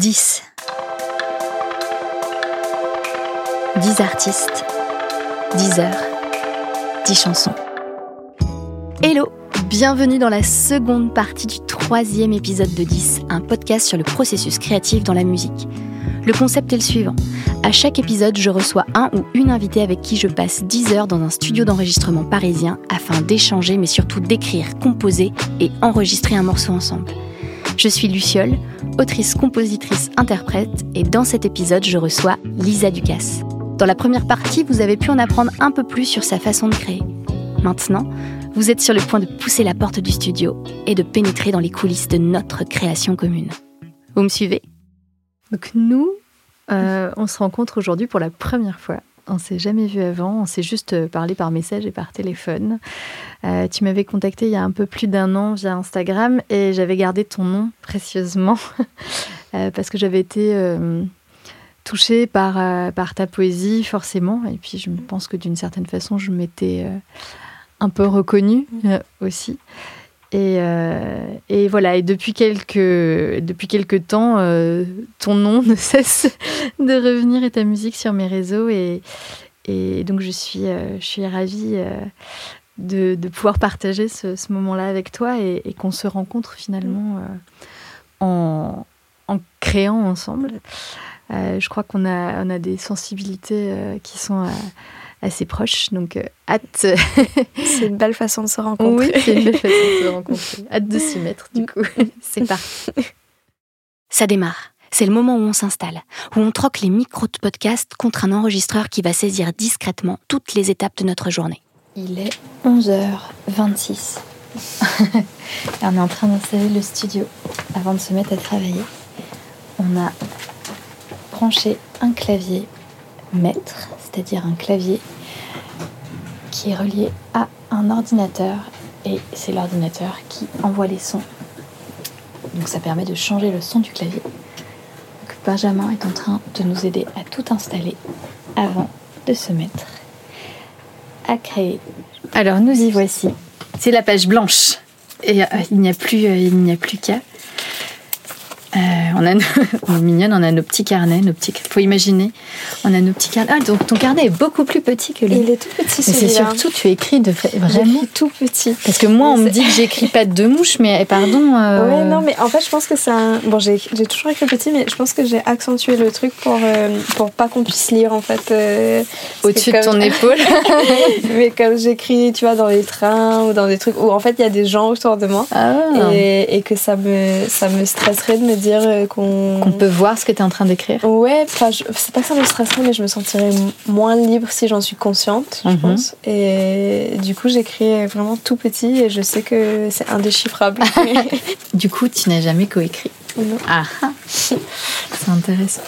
10. 10 artistes, 10 heures, 10 chansons. Hello, bienvenue dans la seconde partie du troisième épisode de 10, un podcast sur le processus créatif dans la musique. Le concept est le suivant. À chaque épisode, je reçois un ou une invitée avec qui je passe 10 heures dans un studio d'enregistrement parisien afin d'échanger mais surtout d'écrire, composer et enregistrer un morceau ensemble. Je suis Luciole, autrice, compositrice, interprète et dans cet épisode, je reçois Lisa Ducasse. Dans la première partie, vous avez pu en apprendre un peu plus sur sa façon de créer. Maintenant, vous êtes sur le point de pousser la porte du studio et de pénétrer dans les coulisses de notre création commune. Vous me suivez? Donc nous, euh, on se rencontre aujourd'hui pour la première fois. On s'est jamais vu avant, on s'est juste euh, parlé par message et par téléphone. Euh, tu m'avais contacté il y a un peu plus d'un an via Instagram et j'avais gardé ton nom précieusement parce que j'avais été touchée par ta poésie forcément et puis je pense que d'une certaine façon je m'étais un peu reconnue aussi. Et, euh, et, voilà, et depuis quelques, depuis quelques temps, euh, ton nom ne cesse de revenir et ta musique sur mes réseaux. Et, et donc, je suis, euh, je suis ravie de, de, pouvoir partager ce, moment-là avec toi et, et qu'on se rencontre finalement en, en, créant ensemble. je crois qu'on a, on a des sensibilités qui sont assez proches. Donc, euh, hâte. c'est une belle façon de se rencontrer. Oui, c'est une belle façon de se rencontrer. Hâte de s'y mettre, du coup. c'est parti. Ça démarre. C'est le moment où on s'installe, où on troque les micros de podcast contre un enregistreur qui va saisir discrètement toutes les étapes de notre journée. Il est 11h26. on est en train d'installer le studio avant de se mettre à travailler. On a branché un clavier maître, c'est-à-dire un clavier qui est relié à un ordinateur et c'est l'ordinateur qui envoie les sons. Donc ça permet de changer le son du clavier. Benjamin est en train de nous aider à tout installer avant de se mettre à créer. Alors nous y voici. C'est la page blanche et euh, il n'y a plus, euh, il n'y a plus qu'à. Euh, on a on est mignonne, on a nos petits carnets, nos petits. Faut imaginer, on a nos petits carnets. Ah, donc ton carnet est beaucoup plus petit que le. Il est tout petit. Mais c'est surtout tu écris de vraiment tout petit. Parce que moi, on me dit que j'écris pas de mouche, mais eh, pardon. Euh... Ouais, non, mais en fait, je pense que c'est un. Bon, j'ai toujours écrit petit, mais je pense que j'ai accentué le truc pour euh, pour pas qu'on puisse lire en fait. Euh, Au-dessus de ton épaule. mais comme j'écris, tu vois, dans les trains ou dans des trucs où en fait il y a des gens autour de moi ah. et, et, que ça me ça me stresserait de me dire qu'on peut voir ce que tu es en train d'écrire. Ouais, c'est pas que ça me stresserait, mais je me sentirais moins libre si j'en suis consciente, je mhm. pense. Et du coup, j'écris vraiment tout petit et je sais que c'est indéchiffrable. du coup, tu n'as jamais coécrit Non. Ah, c'est intéressant.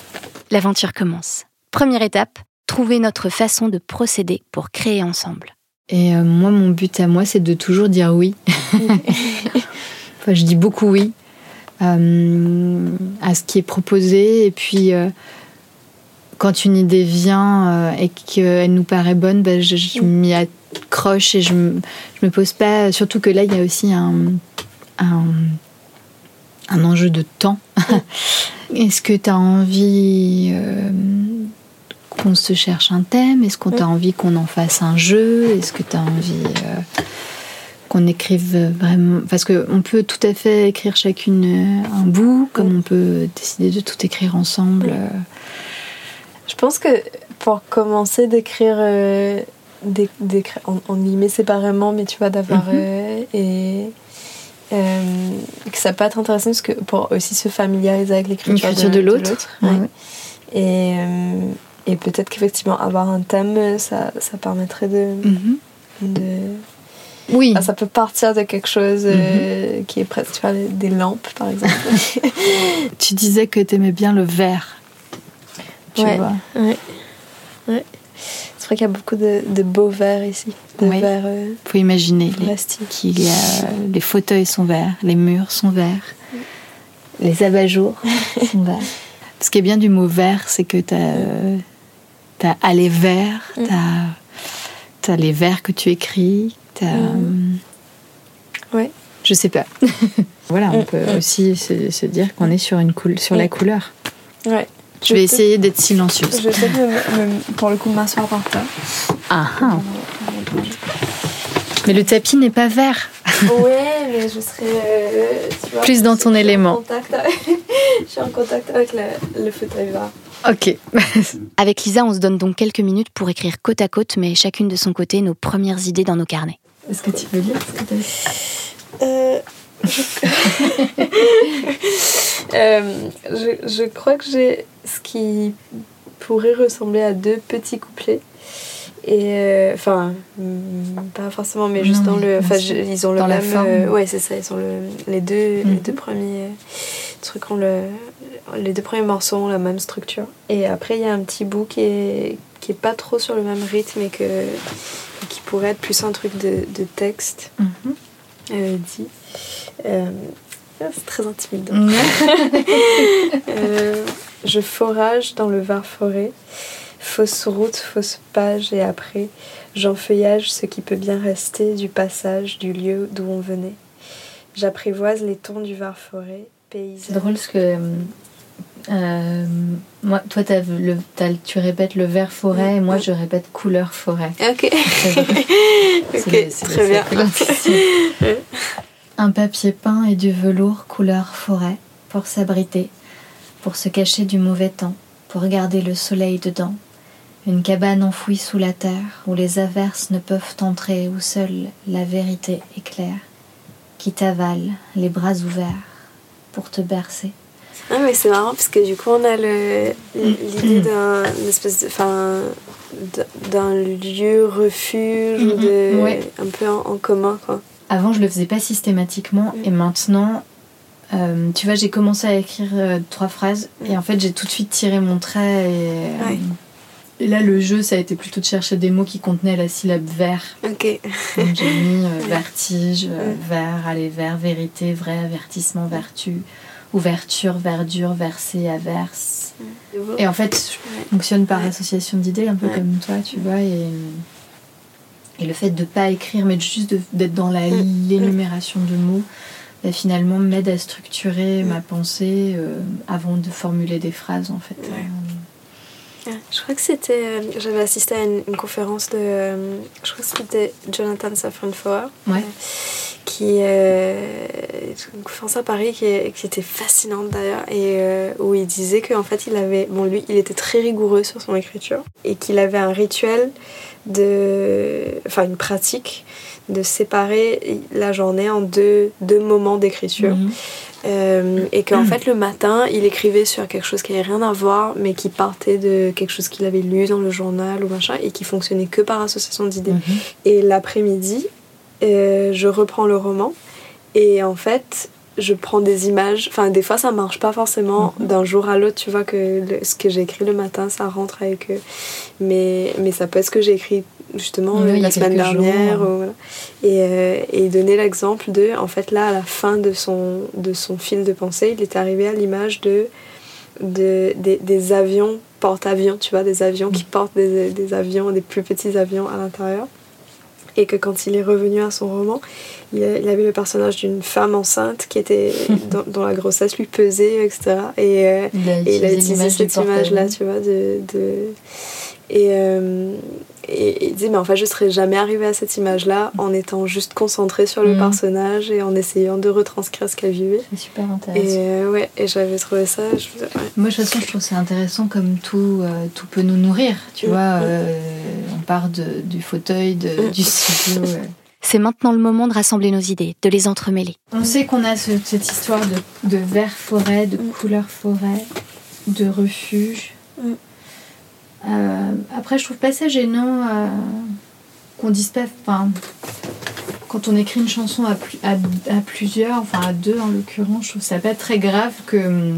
L'aventure commence. Première étape, trouver notre façon de procéder pour créer ensemble. Et euh, moi, mon but à moi, c'est de toujours dire oui. enfin, je dis beaucoup oui. Euh, à ce qui est proposé. Et puis, euh, quand une idée vient euh, et qu'elle nous paraît bonne, ben, je, m'y accroche et je ne me pose pas. Surtout que là, il y a aussi un, un, un enjeu de temps. Est-ce que tu as envie qu'on se cherche un thème? Est-ce qu'on t'a envie qu'on en fasse un jeu? Est-ce que tu as envie qu'on écrive vraiment. Parce qu'on peut tout à fait écrire chacune euh, un bout, comme on peut décider de tout écrire ensemble. Euh. Je pense que pour commencer d'écrire. Euh, on, y met séparément, mais tu vois, d'avoir. Mhm. et. que ça peut être intéressant parce que pour aussi se familiariser avec l'écriture de, l'autre. Et, et peut-être qu'effectivement, avoir un thème, ça, ça permettrait de, mhm. de oui. ça peut partir de quelque chose euh, mhm. qui est presque, tu vois, des lampes par exemple. tu disais que tu aimais bien le vert. Tu ouais. vois. Ouais. ouais. C'est vrai qu'il y a beaucoup de, de beaux verres ici. De oui. verres. Euh, faut imaginer qu'il y a les fauteuils sont verts, les murs sont verts, les abat-jours sont verts. Ce qui est bien du mot vert, c'est que tu as, as aller vert, mm. tu as, as les vers que tu écris, Mmh. Ouais. Je sais pas. voilà, on mm. peut aussi se, dire qu'on est sur, une sur la couleur. Ouais. Je vais essayer d'être silencieuse. Je vais peut-être, pour le coup, m'asseoir par terre. Ah ah. Mais le tapis n'est pas vert. Ouais, mais je serai. euh, tu vois, Plus dans ton élément. avec- je suis en contact avec le, le fauteuil vert. Ok. Avec Lisa, on se donne donc quelques minutes pour écrire côte à côte, mais chacune de son côté, nos premières idées dans nos carnets. Est-ce que tu veux lire ce que tu as Euh, je... Euh, je, je crois que j'ai ce qui pourrait ressembler à deux petits couplets. Et euh, enfin, mm, pas forcément, mais juste Non, dans oui, le. Enfin, ils ont le Dans la forme. euh, ouais, c'est ça. Ils ont le, les deux, les Mhm. deux premiers trucs ont le, les deux premiers morceaux ont la même structure. Et après, il y a un petit bout qui est qui est pas trop sur le même rythme et que qui pourrait être plus un truc de, de texte Mhm. euh, dit. Euh, c'est très intimidant. Euh, je forage dans le var forêt, fausse route, fausse page, et après, j'enfeuillage ce qui peut bien rester du passage du lieu d'où on venait. J'apprivoise les tons du var forêt, paysage. C'est drôle parce que moi, toi, le, tu répètes le vert forêt et moi, je répète couleur forêt. Ok, ok, très bien. Un papier peint et du velours couleur forêt pour s'abriter, pour se cacher du mauvais temps, pour garder le soleil dedans. Une cabane enfouie sous la terre où les averses ne peuvent entrer, où seule la vérité éclaire, qui t'avale les bras ouverts pour te bercer. Ah mais c'est marrant parce que du coup on a le- l'idée d'un une espèce de enfin d'un lieu refuge ou de Ouais. un peu en, en commun quoi. Avant, je le faisais pas systématiquement et maintenant, euh, tu vois, j'ai commencé à écrire euh, trois phrases et en fait, j'ai tout de suite tiré mon trait et, euh, et là, le jeu, ça a été plutôt de chercher des mots qui contenaient la syllabe vert. Ok. Donc, j'ai mis vertige, Mm. vert, aller vers, vérité, vrai, avertissement, vertu, ouverture, verdure, verser, averse. Et en fait, je fonctionne par association d'idées, un peu comme toi, tu vois. Et, et le fait de pas écrire, mais juste d'être dans la- l'énumération de mots, bah, finalement m'aide à structurer ma pensée euh, avant de formuler des phrases, en fait. Ouais. Je crois que c'était. euh, J'avais assisté à une, une conférence de. euh, je crois que c'était Jonathan Safran Foer. Ouais. Qui. Euh, une conférence à Paris qui, qui était fascinante d'ailleurs. Et où il disait qu'en fait, il avait. Bon, lui, il était très rigoureux sur son écriture. Et qu'il avait un rituel de. Enfin, une pratique de séparer la journée en deux, deux moments d'écriture. mhm. Euh, et qu'en fait le matin il écrivait sur quelque chose qui avait rien à voir mais qui partait de quelque chose qu'il avait lu dans le journal ou machin et qui fonctionnait que par association d'idées Mhm. et l'après-midi euh, je reprends le roman et en fait je prends des images enfin des fois ça marche pas forcément Mhm. d'un jour à l'autre tu vois que le- ce que j'ai écrit le matin ça rentre avec eux mais mais ça peut être ce que j'ai écrit justement Oui, euh, la semaine jours. dernière ou et, euh, et il donnait l'exemple de en fait là à la fin de son de son fil de pensée il est arrivé à l'image de, de des, des avions porte-avions tu vois des avions qui portent des, des avions des plus petits avions à l'intérieur et que quand il est revenu à son roman, il, a- il avait le personnage d'une femme enceinte qui était dont, dont la grossesse lui pesait, etc. Et, euh, Il a et il a utilisé cette image-là, tu vois, de... de- Et, euh, et, et il dit, mais en fait, je serais jamais arrivée à cette image-là en étant juste concentrée sur le Mhm. personnage et en essayant de retranscrire ce qu'elle vivait. C'est super Et intéressant. euh, ouais, et j'avais trouvé ça... Je, faisais- ouais. Moi, de toute façon, je trouve ça intéressant comme tout, euh, tout peut nous nourrir. Tu Mm, vois, mm. euh, on part de, du fauteuil, de, Mm. du studio. C'est maintenant le moment de rassembler nos idées, de les entremêler. On sait qu'on a ce- cette histoire de, de vert forêt, de Mm. couleur forêt, de refuge. Mm. Euh, après, je trouve pas ça gênant euh, qu'on dise pas. Enfin, quand on écrit une chanson à, plus- à, à plusieurs, enfin à deux en l'occurrence, je trouve ça pas très grave que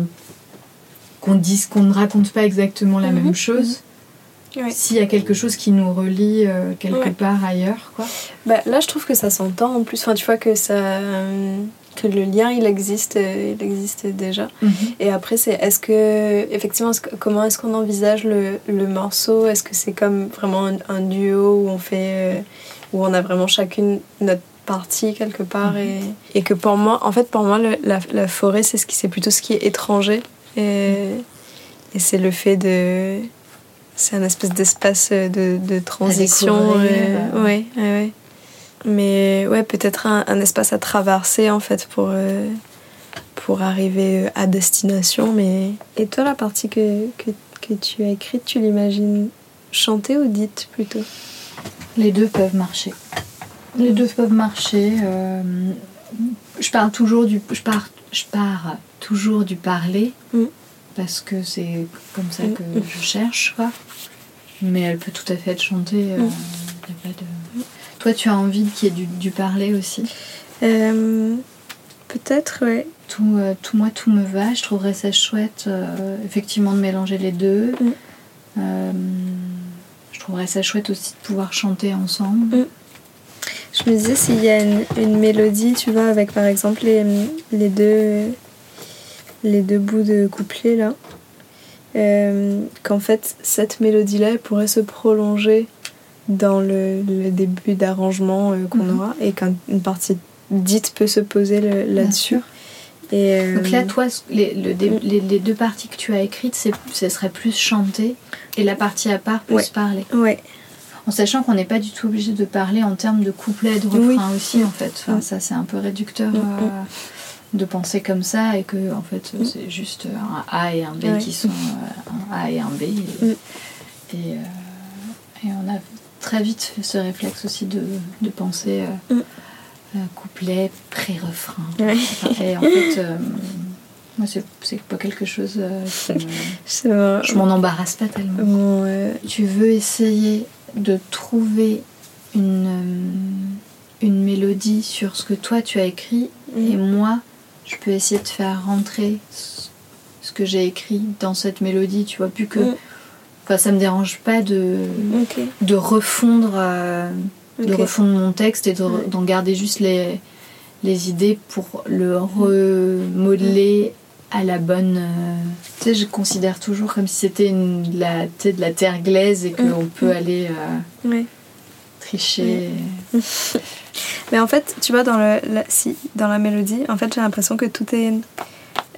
qu'on dise qu'on ne raconte pas exactement la Mhm. même chose. Ouais. S'il y a quelque chose qui nous relie euh, quelque Ouais. part ailleurs, quoi. Bah, là, je trouve que ça s'entend en plus. Enfin, tu vois que ça, euh, que le lien, il existe, euh, il existe déjà. Et après, c'est est-ce que effectivement, comment est-ce qu'on envisage le, le morceau? Est-ce que c'est comme vraiment un, un duo où on fait, euh, où on a vraiment chacune notre partie quelque part et, et que pour moi, en fait, pour moi, le- la, la forêt, c'est ce qui, c'est plutôt ce qui est étranger. Et et c'est le fait de. C'est un espèce d'espace de, de transition. découvrir, euh, ouais, ouais, ouais. Mais ouais, peut-être un, un espace à traverser en fait pour, euh, pour arriver à destination. Mais... Et toi, la partie que, que, que tu as écrite, tu l'imagines chantée ou dite plutôt? Les deux peuvent marcher. Les deux peuvent marcher. euh, je parle toujours du, je pars, je pars toujours du parler Mm. parce que c'est comme ça Mm, que mm. je cherche, quoi. Mais elle peut tout à fait être chantée. euh, Mm. y a pas de... Toi, tu as envie qu'il y ait du, du parler aussi. Euh, Peut-être, ouais. Tout, euh, tout moi, tout me va. Je trouverais ça chouette, euh, effectivement, de mélanger les deux. Mm. Je trouverais ça chouette aussi de pouvoir chanter ensemble. Mm. Je me disais s'il y a une, une mélodie, tu vois, avec par exemple les, les, deux, les deux bouts de couplet là, qu'en fait cette mélodie-là pourrait se prolonger dans le, le début d'arrangement euh, qu'on Mhm. aura et qu'une partie dite peut se poser là-dessus. Et euh, Donc là, toi, ce- les, le Mm. les, les deux parties que tu as écrites, ce serait plus chanté et la partie à part plus Ouais. parler. ouais, En sachant qu'on n'est pas du tout obligé de parler en termes de couplet et de refrain aussi, en fait. Enfin, Mm. Ça, c'est un peu réducteur Mm, euh, de penser comme ça et que, en fait, Mm. c'est juste un A et un B qui sont euh, un A et un B. Et, Mm. et, euh, et on a très vite ce réflexe aussi de, de penser euh, Mm. euh, couplet, pré-refrain. ouais. Et en fait, euh, moi, c'est, pas quelque chose qui me-. Je m'en embarrasse pas tellement. Tu veux essayer de trouver une, une mélodie sur ce que toi tu as écrit et moi, je peux essayer de faire rentrer ce ce que j'ai écrit dans cette mélodie, tu vois, plus que... Mm. Enfin, ça me dérange pas de, de refondre... euh, de refondre mon texte et de- Ouais. d'en garder juste les, les idées pour le remodeler à la bonne. euh, Tu sais, je considère toujours comme si c'était de la, de la terre glaise et qu'on Mm. peut aller euh, tricher. Mais en fait, tu vois, dans, le, la, si, dans la mélodie, en fait, j'ai l'impression que tout est.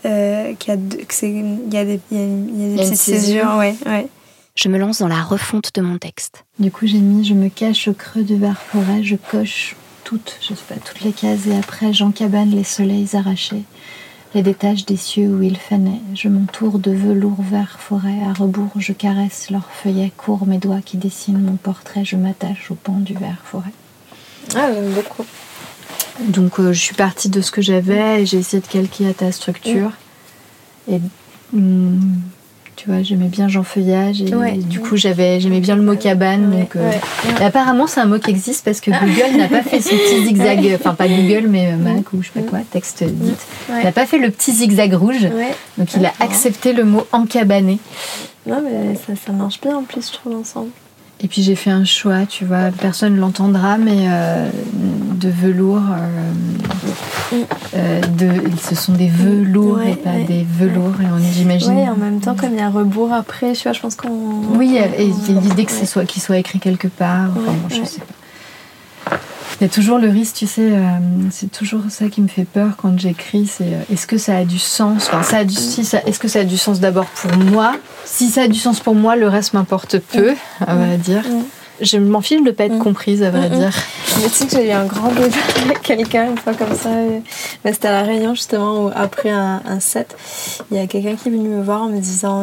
Euh, qu'il y a, de- que c'est- il y a des, il y a, y a des petites césure. césures. Ouais, ouais. Je me lance dans la refonte de mon texte. Du coup, j'ai mis Je me cache au creux du verre forêt, je coche toutes, je sais pas, toutes les cases et après j'encabane les soleils arrachés, les détaches des cieux où ils fanaient. Je m'entoure de velours vert forêt, à rebours je caresse leurs feuillets courts, mes doigts qui dessinent mon portrait, je m'attache au pan du verre forêt. Ah, j'aime beaucoup. Donc euh, je suis partie de ce que j'avais et j'ai essayé de calquer à ta structure. Et hum, tu vois, j'aimais bien Jean Feuillage et Ouais. du coup j'avais j'aimais bien le mot cabane. Ouais, donc, euh, ouais. apparemment c'est un mot qui existe parce que Google n'a pas fait ce petit zigzag, enfin pas Google mais euh, Mac ou je sais pas quoi, texte dit. Ouais. n'a pas fait le petit zigzag rouge. Donc il a accepté le mot encabané. Non, mais ça, ça marche bien en plus, je trouve, ensemble. Et puis j'ai fait un choix, tu vois, personne l'entendra, mais euh, de velours. euh, euh, de, ce sont des velours Ouais, et pas ouais, des velours. Et on j'imagine. Ouais, en même temps, comme il y a rebours après, tu vois, je pense qu'on. Oui, et il y a l'idée que ce soit, qu'il soit écrit quelque part. Enfin, bon, je sais pas. Il y a toujours le risque, tu sais, euh, c'est toujours ça qui me fait peur quand j'écris, c'est euh, est-ce que ça a du sens? Enfin, ça a du, si ça, est-ce que ça a du sens d'abord pour moi? Si ça a du sens pour moi, le reste m'importe peu, à vrai dire. Mm. Je m'en fiche de pas être Mm. comprise, à vrai Mm, mm. dire. Mais tu sais que j'ai eu un grand débat avec quelqu'un une fois comme ça. Mais c'était à La Réunion justement, où après un, un set, il y a quelqu'un qui est venu me voir en me disant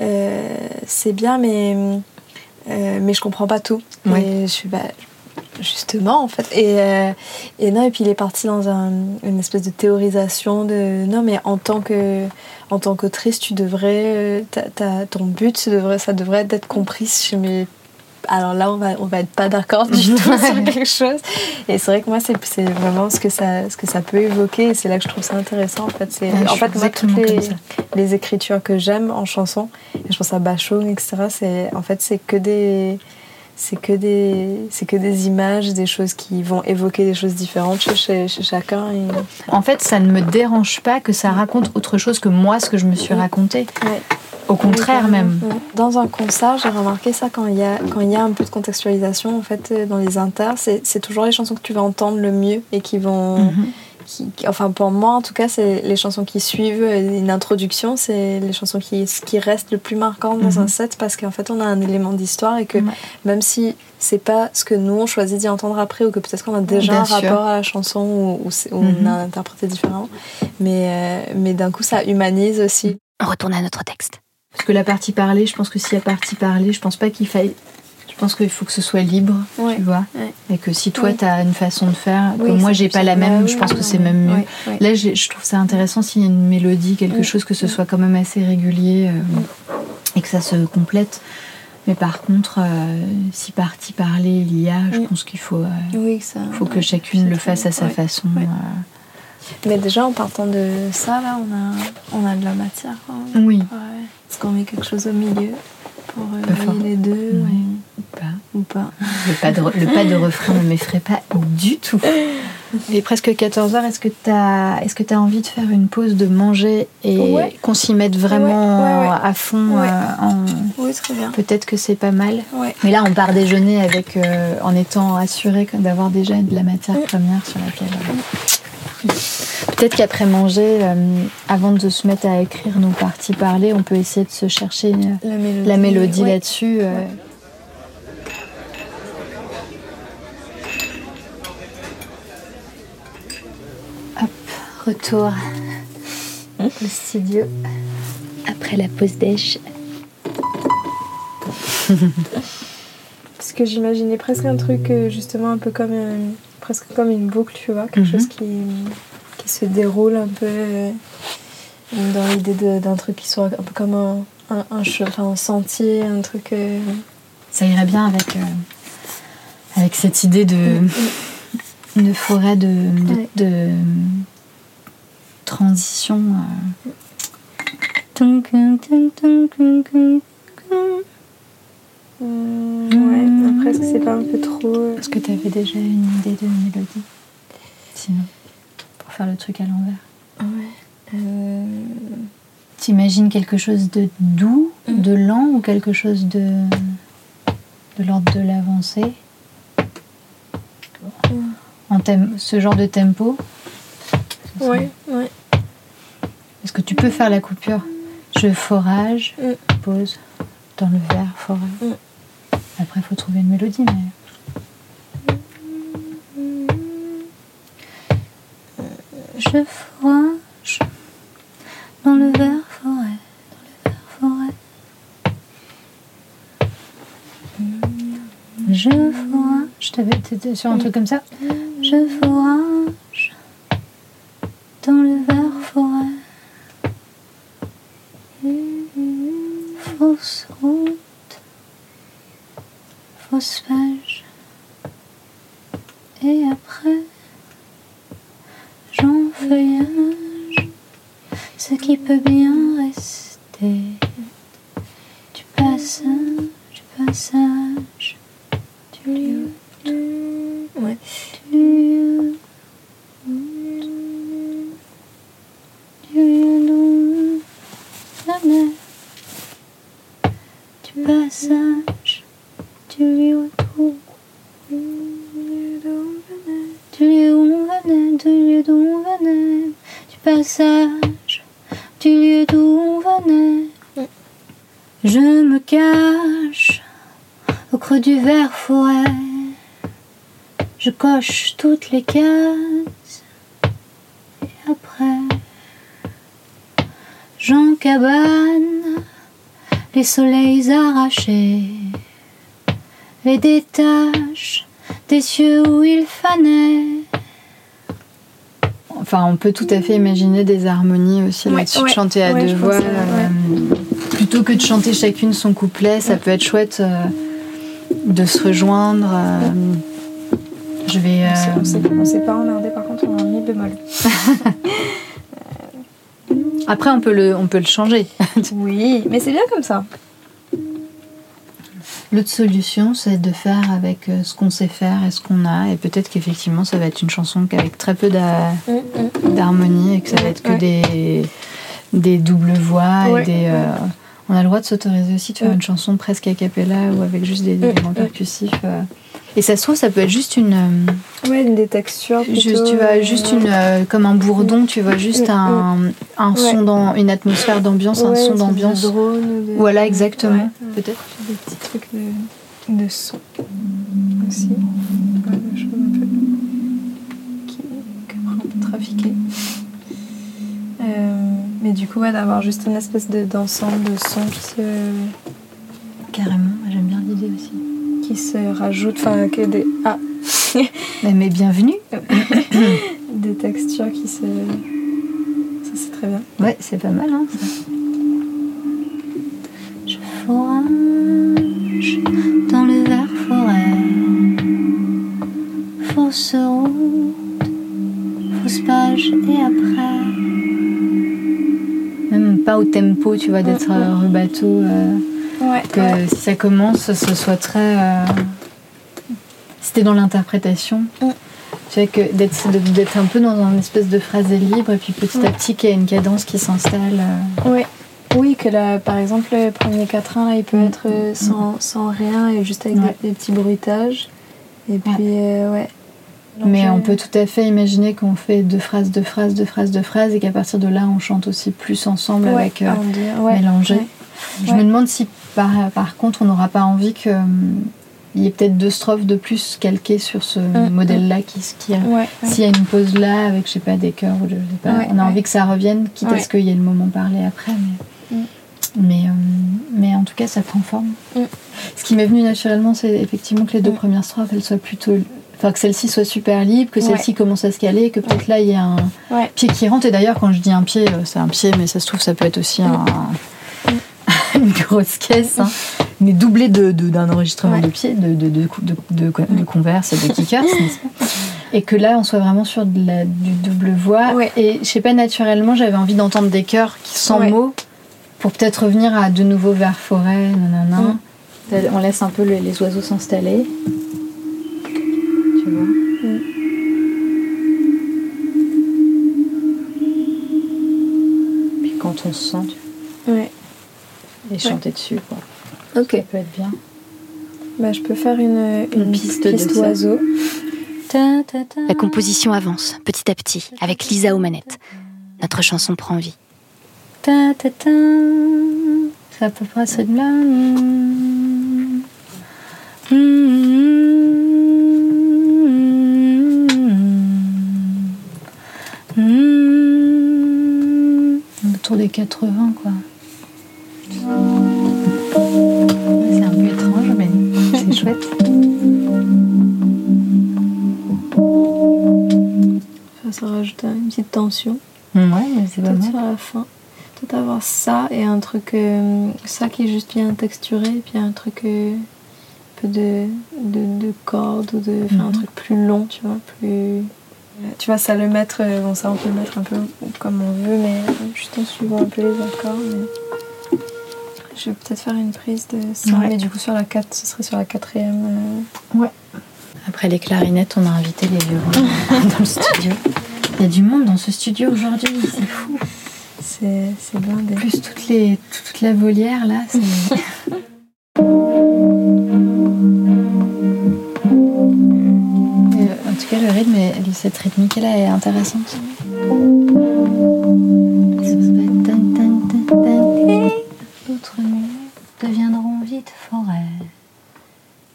euh, C'est bien, mais, mais je comprends pas tout. Ouais. Et je suis bah, justement en fait. Et, euh, et non, et puis il est parti dans un- une espèce de théorisation de non, mais en tant que en tant qu'autrice, tu devrais. euh, ta- ta- ton but, ça devrait, ça devrait être. Je suis, mais alors là, on va, on va être pas d'accord du tout sur quelque chose. Et c'est vrai que moi, c'est vraiment ce que, ça, ce que ça peut évoquer. Et c'est là que je trouve ça intéressant. En fait, c'est Ouais, en fait moi, toutes les, les écritures que j'aime en chanson, je pense à Bachung, etc., c'est, en fait, c'est que des. C'est que, des, c'est que des images, des choses qui vont évoquer des choses différentes chez, chez, chacun. Et... En fait, ça ne me dérange pas que ça raconte autre chose que moi, ce que je me suis raconté. Ouais. Au contraire, même. Dans un concert, j'ai remarqué ça quand il y a, quand il y a un peu de contextualisation en fait euh, dans les inters, c'est c'est toujours les chansons que tu vas entendre le mieux et qui vont, Mhm. enfin pour moi en tout cas, c'est les chansons qui suivent une introduction, c'est les chansons qui, qui restent le plus marquantes dans un mhm. set parce qu'en fait on a un élément d'histoire et que même si c'est pas ce que nous on choisit d'y entendre après ou que peut-être qu'on a déjà un rapport à la chanson ou, on mhm. a interprété différemment, mais, euh, mais d'un coup ça humanise aussi. On retourne à notre texte. Parce que la partie parlée, je pense que s'il y a partie parlée, je pense pas qu'il faille pense qu'il faut que ce soit libre, tu vois. Et que si toi, tu as une façon de faire, que moi, j'ai pas la même, je pense que c'est même mieux. Là, je trouve ça intéressant s'il y a une mélodie, quelque chose, que ce soit quand même assez régulier euh, et que ça se complète. Mais par contre, euh, si partie parler il y a, je pense qu'il faut, euh, faut que chacune le fasse à sa façon. Mais déjà, en partant de ça, là, on a, on a de la matière. Oui. Parce qu'on met quelque chose au milieu pour euh, les deux ou, pas. ou pas. Le pas, de, le pas de refrain ne m'effraie pas du tout. Il est presque 14h. Est-ce que tu as, est que as envie de faire une pause, de manger et qu'on s'y mette vraiment à fond euh, Oui, très bien. Peut-être que c'est pas mal. Mais là, on part déjeuner avec, euh, en étant assuré d'avoir déjà de la matière première sur laquelle. Peut-être qu'après manger, euh, avant de se mettre à écrire nos parties parlées, on peut essayer de se chercher la mélodie, là-dessus. Retour au studio après la pause d'èche. Parce que j'imaginais presque un truc justement un peu comme presque comme une boucle, tu vois, quelque mhm. chose qui, qui, se déroule un peu euh, dans l'idée d'un truc qui soit un peu comme un, un, un, sentier, un truc. Euh, Ça irait bien avec, euh, avec cette idée de, mm, mm. de forêt de, de, transition. ouais, après, c'est pas un peu trop. Est-ce que tu avais déjà une idée de mélodie? Sinon, pour faire le truc à l'envers. Ouais. Euh... T'imagines quelque chose de doux, mm. de lent ou quelque chose de de l'ordre de l'avancée? Mm. En thème, ce genre de tempo? Ouais. Peux faire la coupure Je forage, mm. pause, dans le verre, forage. Après, il faut trouver une mélodie, mais. Je forage dans le verre forêt, dans le verre forêt. Je forage. Je t'avais sur un truc comme ça? Je forage dans le verre forêt. Fausse route page. Et après, j'enfeuillage ce qui peut bien rester. Du passage, du passage, du lieu. Ouais. Du lieu. Du lieu d'où la mer. Du passage du lieu d'où du lieu où on venait, du lieu d'où on venait, du passage, du lieu d'où on venait. Je me cache au creux du verre forêt, je coche toutes les cases, et après, j'en cabane les soleils arrachés les détaches des cieux où il fanait. Enfin, on peut tout à fait imaginer des harmonies aussi là-dessus, de chanter à deux voix. Euh, plutôt que de chanter chacune son couplet, ça peut être chouette euh, de se rejoindre. Euh, je vais. On sait pas emmerdé, par contre, on a un mi bémol. Après, on peut le, on peut le changer. oui, mais c'est bien comme ça. L'autre solution, c'est de faire avec euh, ce qu'on sait faire et ce qu'on a. Et peut-être qu'effectivement, ça va être une chanson avec très peu mm, mm. d'harmonie et que ça va être que des, des doubles voix et des. Euh, on a le droit de s'autoriser aussi de faire une chanson presque a cappella ou avec juste des éléments percussifs. Euh. Et ça se trouve, ça peut être juste une. euh, Ouais, des textures. Plutôt, juste, tu vois, juste une. euh, comme un bourdon, tu vois, juste Mm, un, un Ouais. son dans. une atmosphère d'ambiance, un son d'ambiance. drone ou de- Voilà, exactement. Ouais. Peut-être. Des petits trucs de, de son aussi. Ouais, des choses un peu qui, trafiquer. Euh, mais du coup, ouais, d'avoir juste une espèce de- d'ensemble de sons qui se, Carrément, j'aime bien l'idée aussi. qui se rajoutent, enfin, que des, ah, Mais, mais bienvenue. des textures qui se. Ça, c'est très bien. Ouais, c'est pas mal, hein, ça. Je forage dans le vert forêt. Fausse route, fausse page et après. Pas au tempo, tu vois, d'être euh, rue bateau. euh, Ouais, que si ça commence, ce soit très. euh, Si t'es dans l'interprétation, Mm. tu vois, que d'être un peu dans une espèce de phrasé libre, et puis petit à Mm. petit qu'il y a une cadence qui s'installe. euh. Ouais. Oui, que là, par exemple, le premier quatrain, là, il peut être euh, sans, sans rien et juste avec Ouais. des, des petits bruitages. Et puis, euh, ouais. Mais on euh, peut tout à fait imaginer qu'on fait deux phrases, deux phrases, deux phrases, deux phrases, et qu'à partir de là, on chante aussi plus ensemble ouais, avec euh, ouais, mélanger. ouais. Je me demande si par, par contre, on n'aura pas envie que hum, il y ait peut-être deux strophes de plus calquées sur ce Mm, modèle-là qui, qui. S'il y a une pause là, avec, je sais pas, des chœurs, ou je sais pas, Ouais, on a envie que ça revienne, quitte à ce qu'il y ait le moment parlé après. Mais, Mm. mais, euh, mais en tout cas, ça prend forme. Mm. Ce qui m'est venu naturellement, c'est effectivement que les deux Mm. premières strophes, elles soient plutôt. Enfin, que celle-ci soit super libre, que Ouais. celle-ci commence à se caler, que peut-être là, il y a un Ouais. pied qui rentre. Et d'ailleurs, quand je dis un pied, euh, c'est un pied, mais ça se trouve, ça peut être aussi un. une grosse caisse, hein, mais de, de- d'un enregistrement de pieds, de, de, de, converse et de kickers, n'est-ce pas? Et que là on soit vraiment sur de la, du double voix Ouais. et je sais pas naturellement j'avais envie d'entendre des chœurs qui sans Ouais. mots pour peut-être revenir à de nouveau vers forêt nanana Mm. on laisse un peu les oiseaux s'installer tu vois puis quand on se sent tu Ouais. et chanter dessus quoi Ok. ça peut être bien Bah, je peux faire une, une, Une piste oiseau. La composition avance petit à petit avec Lisa aux manettes. Notre chanson prend vie. Ta, ta, ta. C'est à peu près. Autour des 80, quoi. C'est un peu étrange, mais c'est chouette. Ça, ça rajoute une petite tension. Ouais, mais c'est pas mal. sur la fin. Peut-être avoir ça et un truc. euh, ça qui est juste bien texturé, et puis un truc. euh, un peu de, de, de cordes ou de. Enfin, un Mhm. truc plus long, tu vois. Plus. Tu vois, ça le mettre. euh, Bon, ça, on peut le mettre un peu comme on veut, mais euh, juste en suivant un peu les accords. mais Je vais peut-être faire une prise de ça, Ouais. mais du coup, sur la 4, ce serait sur la quatrième. euh, Après les clarinettes, on a invité les violons dans le studio. Il y a du monde dans ce studio aujourd'hui, c'est fou. C'est c'est blindé. Plus toutes les, toute la volière là, c'est. Le rythme, est- cette rythmique là est intéressante. D'autres nuits deviendront vite forêt.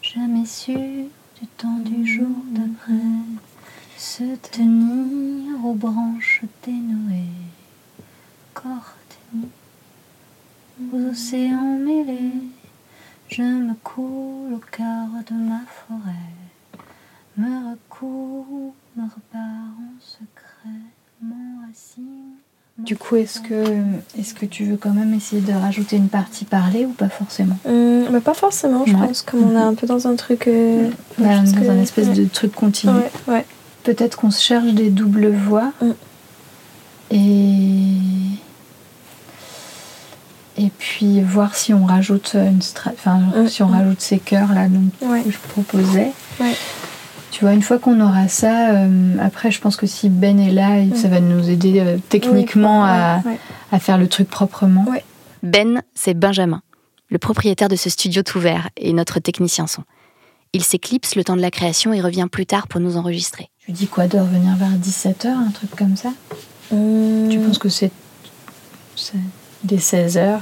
Jamais su du temps du jour d'après se tenir aux branches dénouées, corps tenus aux océans mêlés. Je me coule au cœur de ma forêt, me recouvre, me repars en secret, m'enracine. Du coup, est-ce que, est-ce que tu veux quand même essayer de rajouter une partie parlée ou pas forcément? Hum, mais pas forcément, je Ouais. pense, comme on est un peu dans un truc. euh, Bah, Dans que- un espèce ouais. de truc continu. Ouais, ouais. Peut-être qu'on se cherche des doubles voix. Mm. Et. Et puis voir si on rajoute une stra- enfin, Mm, si on rajoute ces chœurs là donc, que je proposais. Tu vois, une fois qu'on aura ça, euh, après je pense que si Ben est là, Mm. ça va nous aider euh, techniquement Oui, à, ouais, ouais. à faire le truc proprement. Ouais. Ben, c'est Benjamin, le propriétaire de ce studio tout vert et notre technicien son. Il s'éclipse le temps de la création et revient plus tard pour nous enregistrer. Tu dis quoi de revenir vers 17h, un truc comme ça? Tu penses que c'est c'est des 16h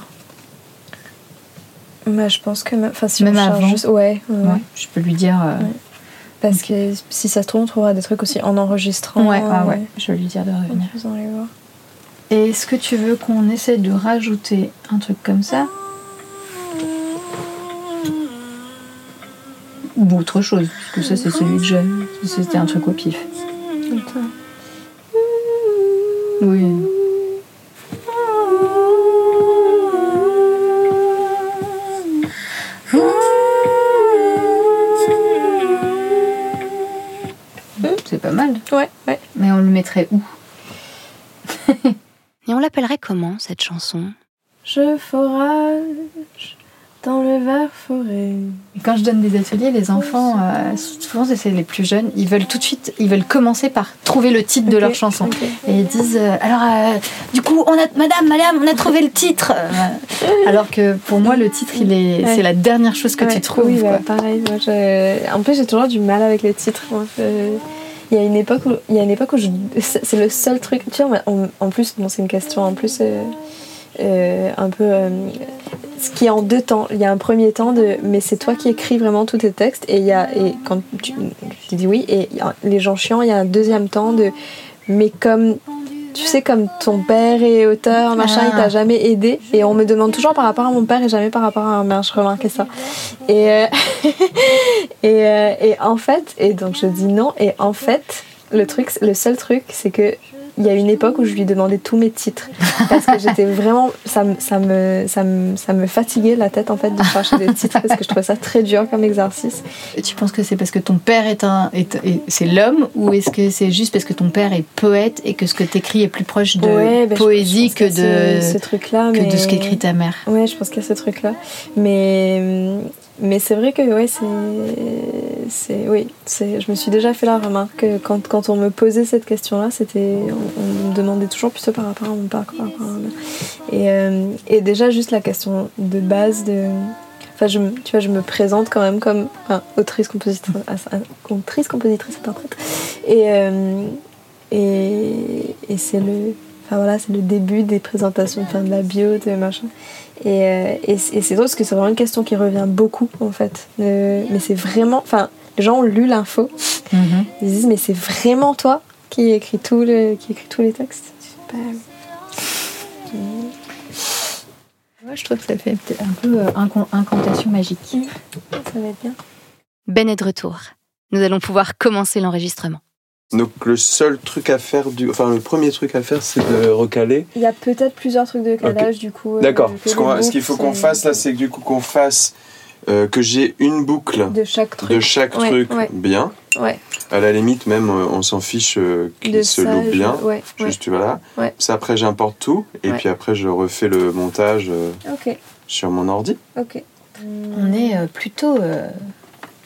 Bah, je pense que même, enfin, si Même on charge avant. juste- ouais, ouais, ouais. Ouais, je peux lui dire. euh, Ouais. Parce que si ça se trouve, on trouvera des trucs aussi en enregistrant. Ouais, ah ouais, euh, je vais lui dire de en revenir. faisant les voir. Et est-ce que tu veux qu'on essaie de rajouter un truc comme ça Ou autre chose, parce que ça c'est celui que j'ai. C'était un truc au pif. Attends. Oui. Où Et on l'appellerait comment cette chanson? Je forage dans le vert forêt. Et Quand je donne des ateliers, les enfants, euh, souvent c'est les plus jeunes, ils veulent tout de suite, ils veulent commencer par trouver le titre de leur chanson. Et ils disent, euh, alors, euh, du coup, on a, madame, madame, on a trouvé le titre. Alors que pour moi, le titre, il est, Ouais. c'est la dernière chose que Ouais, tu trouves. Oui, quoi. bah, pareil. Moi, je- En plus, j'ai toujours du mal avec les titres. moi. Je- Il y a une époque où, il y a une époque où je... c'est le seul truc. Tu vois, en plus, c'est une question en plus euh, euh, un peu. euh, ce qui est en deux temps. Il y a un premier temps de mais c'est toi qui écris vraiment tous tes textes et il y a et quand tu, dis oui et les gens chiants il y a un deuxième temps de mais comme tu sais comme ton père est auteur machin il Ah. t'a jamais aidé. Et on me demande toujours par rapport à mon père et jamais par rapport à ma mère je remarquais ça. Et euh, et, euh, et en fait et donc je dis non. Et en fait le truc le seul truc c'est que il y a une époque où je lui demandais tous mes titres. Parce que j'étais vraiment ça me, ça me ça me ça me fatiguait la tête en fait de chercher des titres parce que je trouvais ça très dur comme exercice. Et Tu penses que c'est parce que ton père est un, est, est- c'est l'homme, ou est-ce que c'est juste parce que ton père est poète et que ce que t'écris est plus proche de Ouais, ben, poésie que a de, ce, ce truc là que mais de ce qu'écrit ta mère? Ouais, je pense qu'il y a ce truc-là. Mais, mais c'est vrai que ouais, c'est, oui, je me suis déjà fait la remarque que quand, quand on me posait cette question-là, c'était, on, me demandait toujours plutôt par rapport à mon que par. Et, euh, et déjà juste la question de base de, enfin, je, me- tu vois, je me présente quand même comme autrice, compositrice, autrice, compositrice, interprète. Et, euh, et, et c'est le, enfin voilà, c'est le début des présentations, enfin de la bio, de machin. Et, euh, et, c'est- et c'est drôle parce que c'est vraiment une question qui revient beaucoup en fait. Euh, mais c'est vraiment, enfin, les gens ont lu l'info, Mhm. ils se disent mais c'est vraiment toi qui écrit tout le, qui écrit tous les textes. Pas- Ouais, je trouve que ça fait un peu euh, incantation magique. Ça va être bien. Ben est de retour. Nous allons pouvoir commencer l'enregistrement. Donc le seul truc à faire, du... enfin le premier truc à faire, c'est de recaler. Il y a peut-être plusieurs trucs de calage du coup. euh, D'accord. Ce, qu'il faut qu'on fasse là, c'est que du coup qu'on fasse euh, que j'ai une boucle de chaque truc. de chaque Ouais, truc ouais. bien. Ouais. À la limite, même euh, on s'en fiche euh, qu'il se ça, bien. Ouais. ouais. Juste voilà. Ouais. Ça après j'importe tout et Ouais. puis après je refais le montage euh, sur mon ordi. Ok. On est euh, plutôt, euh,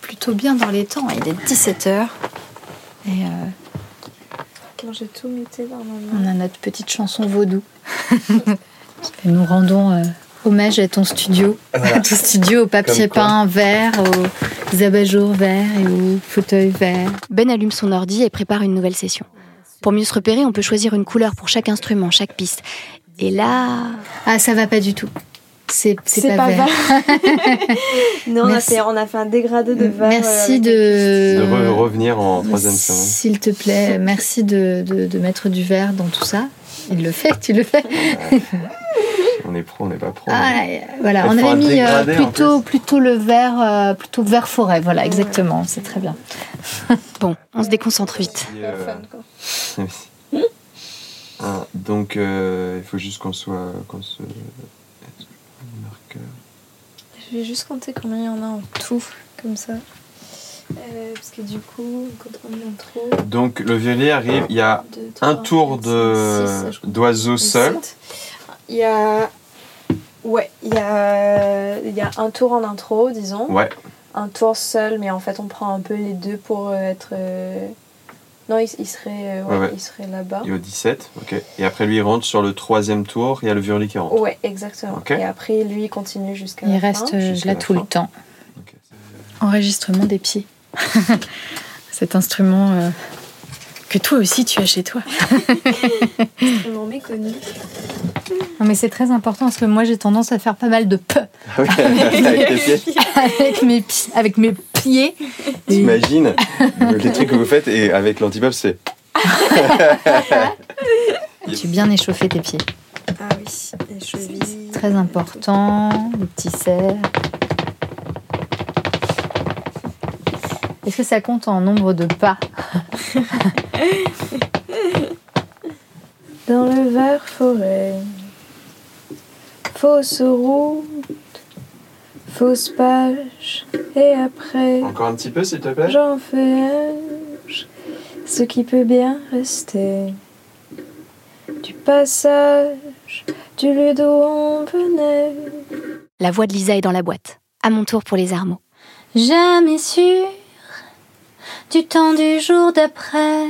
plutôt bien dans les temps. Il est 17h. Et euh, j'ai tout muté dans on a notre petite chanson vaudou. Et nous rendons euh, hommage à ton studio. À ton studio au papier peint vert, aux abat-jours verts et aux fauteuils verts. Ben allume son ordi et prépare une nouvelle session. Pour mieux se repérer, on peut choisir une couleur pour chaque instrument, chaque piste. Et là, Ah, ça va pas du tout. C'est pas, pas vert. non, on a, Merci. fait, on a fait un dégradé de verre. Merci euh, de... De re- revenir en troisième semaine. S'il te plaît, merci de, de, de mettre du vert dans tout ça. Il le fait, tu le fais. On est pro, on n'est pas pro. Ah, mais- voilà, Il on avait mis euh, dégradé, plutôt, plutôt le vert, euh, plutôt vert forêt. Voilà, exactement, c'est très bien. bon, on se déconcentre vite. Euh, fun, quoi. Oui. Ah, donc euh, il faut juste qu'on soit qu'on se est-ce que je prends le marqueur Je vais juste compter combien il y en a en tout, comme ça. Euh, parce que du coup, quand on est en trop. donc le viollet arrive il y a deux, un tour de d'oiseau seul Sept. Il y a. Ouais, il y a, il y a un tour en intro, disons. ouais Un tour seul, mais en fait, on prend un peu les deux pour euh, être. Non, il, il serait, euh, ouais, Ouais, ouais. il serait là-bas. il est au 17 ok et après lui il rentre sur le troisième tour il y a le violet qui rentre Ouais, exactement. Ok. Et après, lui, il continue jusqu'à Il la reste fin. euh, là tout fin. le temps. Enregistrement des pieds. Cet instrument euh, que toi aussi tu as chez toi. Instrument méconnu. Non, mais c'est très important parce que moi j'ai tendance à faire pas mal de p Ah oui, avec pieds. avec mes, pi- avec mes pieds. T'imagines les trucs que vous faites et avec l'antipop, c'est. Tu bien échauffé tes pieds. Ah oui, les chevilles. Très important, le petit cerf. Est-ce que ça compte en nombre de pas Dans le vert forêt, fausse route, fausse page, et après, Encore un petit peu, s'il te plaît? j'en fais un, ce qui peut bien rester. Du passage, du lieu d'où on venait. La voix de Lisa est dans la boîte. À mon tour pour les armeaux. Jamais sûr du temps du jour d'après.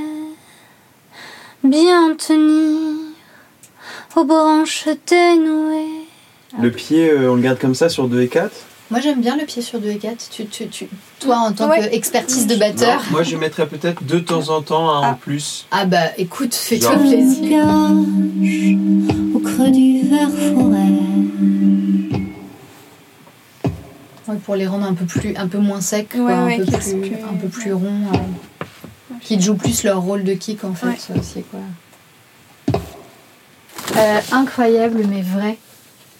Bien tenir aux branches dénouées. Le pied, euh, on le garde comme ça sur 2 et 4 Moi j'aime bien le pied sur 2 et 4. Tu, tu, tu... Toi en tant Ouais. qu'expertise de batteur. Moi, je mettrais peut-être de temps en temps un en plus. Ah bah écoute, fais-toi plaisir. Au creux du vert forêt. Ouais, pour les rendre un peu plus, un peu moins secs, quoi, Ouais, un, peu plus, restent plus- un peu plus ronds, euh, qui jouent plus leur rôle de kick en fait. Aussi, quoi. Euh, incroyable mais vrai.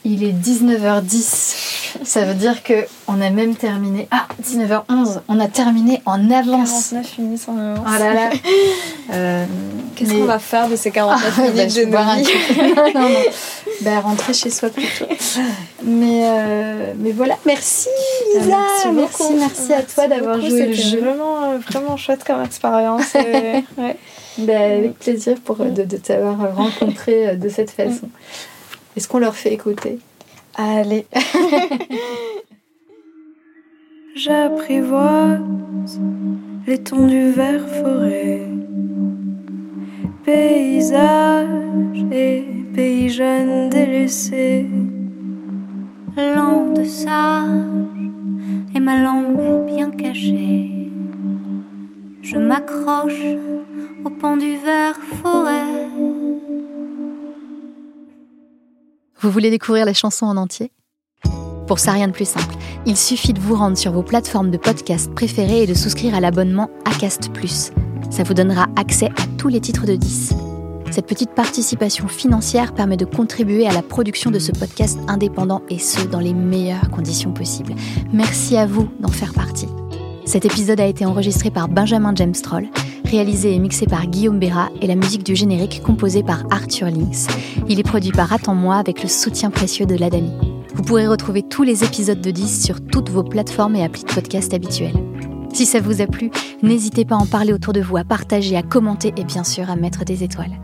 Il est 19h10. Ça veut dire que on a même terminé. Ah, 19h11. On a terminé en avance. 49 minutes en avance. Oh là là. Euh, Qu'est-ce mais- qu'on va faire de ces 49 Ah, bah, minutes je de boire un non, non. Bah, rentrer chez soi plutôt. Mais, euh, mais voilà, merci Lisa. Merci merci, à toi d'avoir joué le jeu. Vraiment, euh, vraiment chouette comme expérience. euh, ouais. Bah, avec plaisir pour, euh, de, de t'avoir euh, rencontré euh, de cette façon. Est-ce qu'on leur fait écouter? Allez. J'apprivoise les tons du vert forêt, paysage et pays jeunes délaissés. Langue de sage et ma langue bien cachée. Je m'accroche au pan du vert forêt. Vous voulez découvrir les chansons en entier? Pour ça, rien de plus simple. Il suffit de vous rendre sur vos plateformes de podcast préférées et de souscrire à l'abonnement ACAST+. Ça vous donnera accès à tous les titres de 10. Cette petite participation financière permet de contribuer à la production de ce podcast indépendant et ce, dans les meilleures conditions possibles. Merci à vous d'en faire partie. Cet épisode a été enregistré par Benjamin James Troll, réalisé et mixé par Guillaume Béra et la musique du générique composée par Arthur Links. Il est produit par Attends-moi avec le soutien précieux de l'Adami. Vous pourrez retrouver tous les épisodes de 10 sur toutes vos plateformes et applis de podcast habituelles. Si ça vous a plu, n'hésitez pas à en parler autour de vous, à partager, à commenter et bien sûr à mettre des étoiles.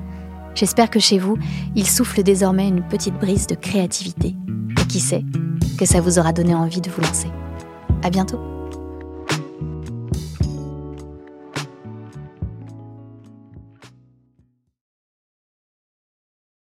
J'espère que chez vous, il souffle désormais une petite brise de créativité. Et qui sait, que ça vous aura donné envie de vous lancer. À bientôt!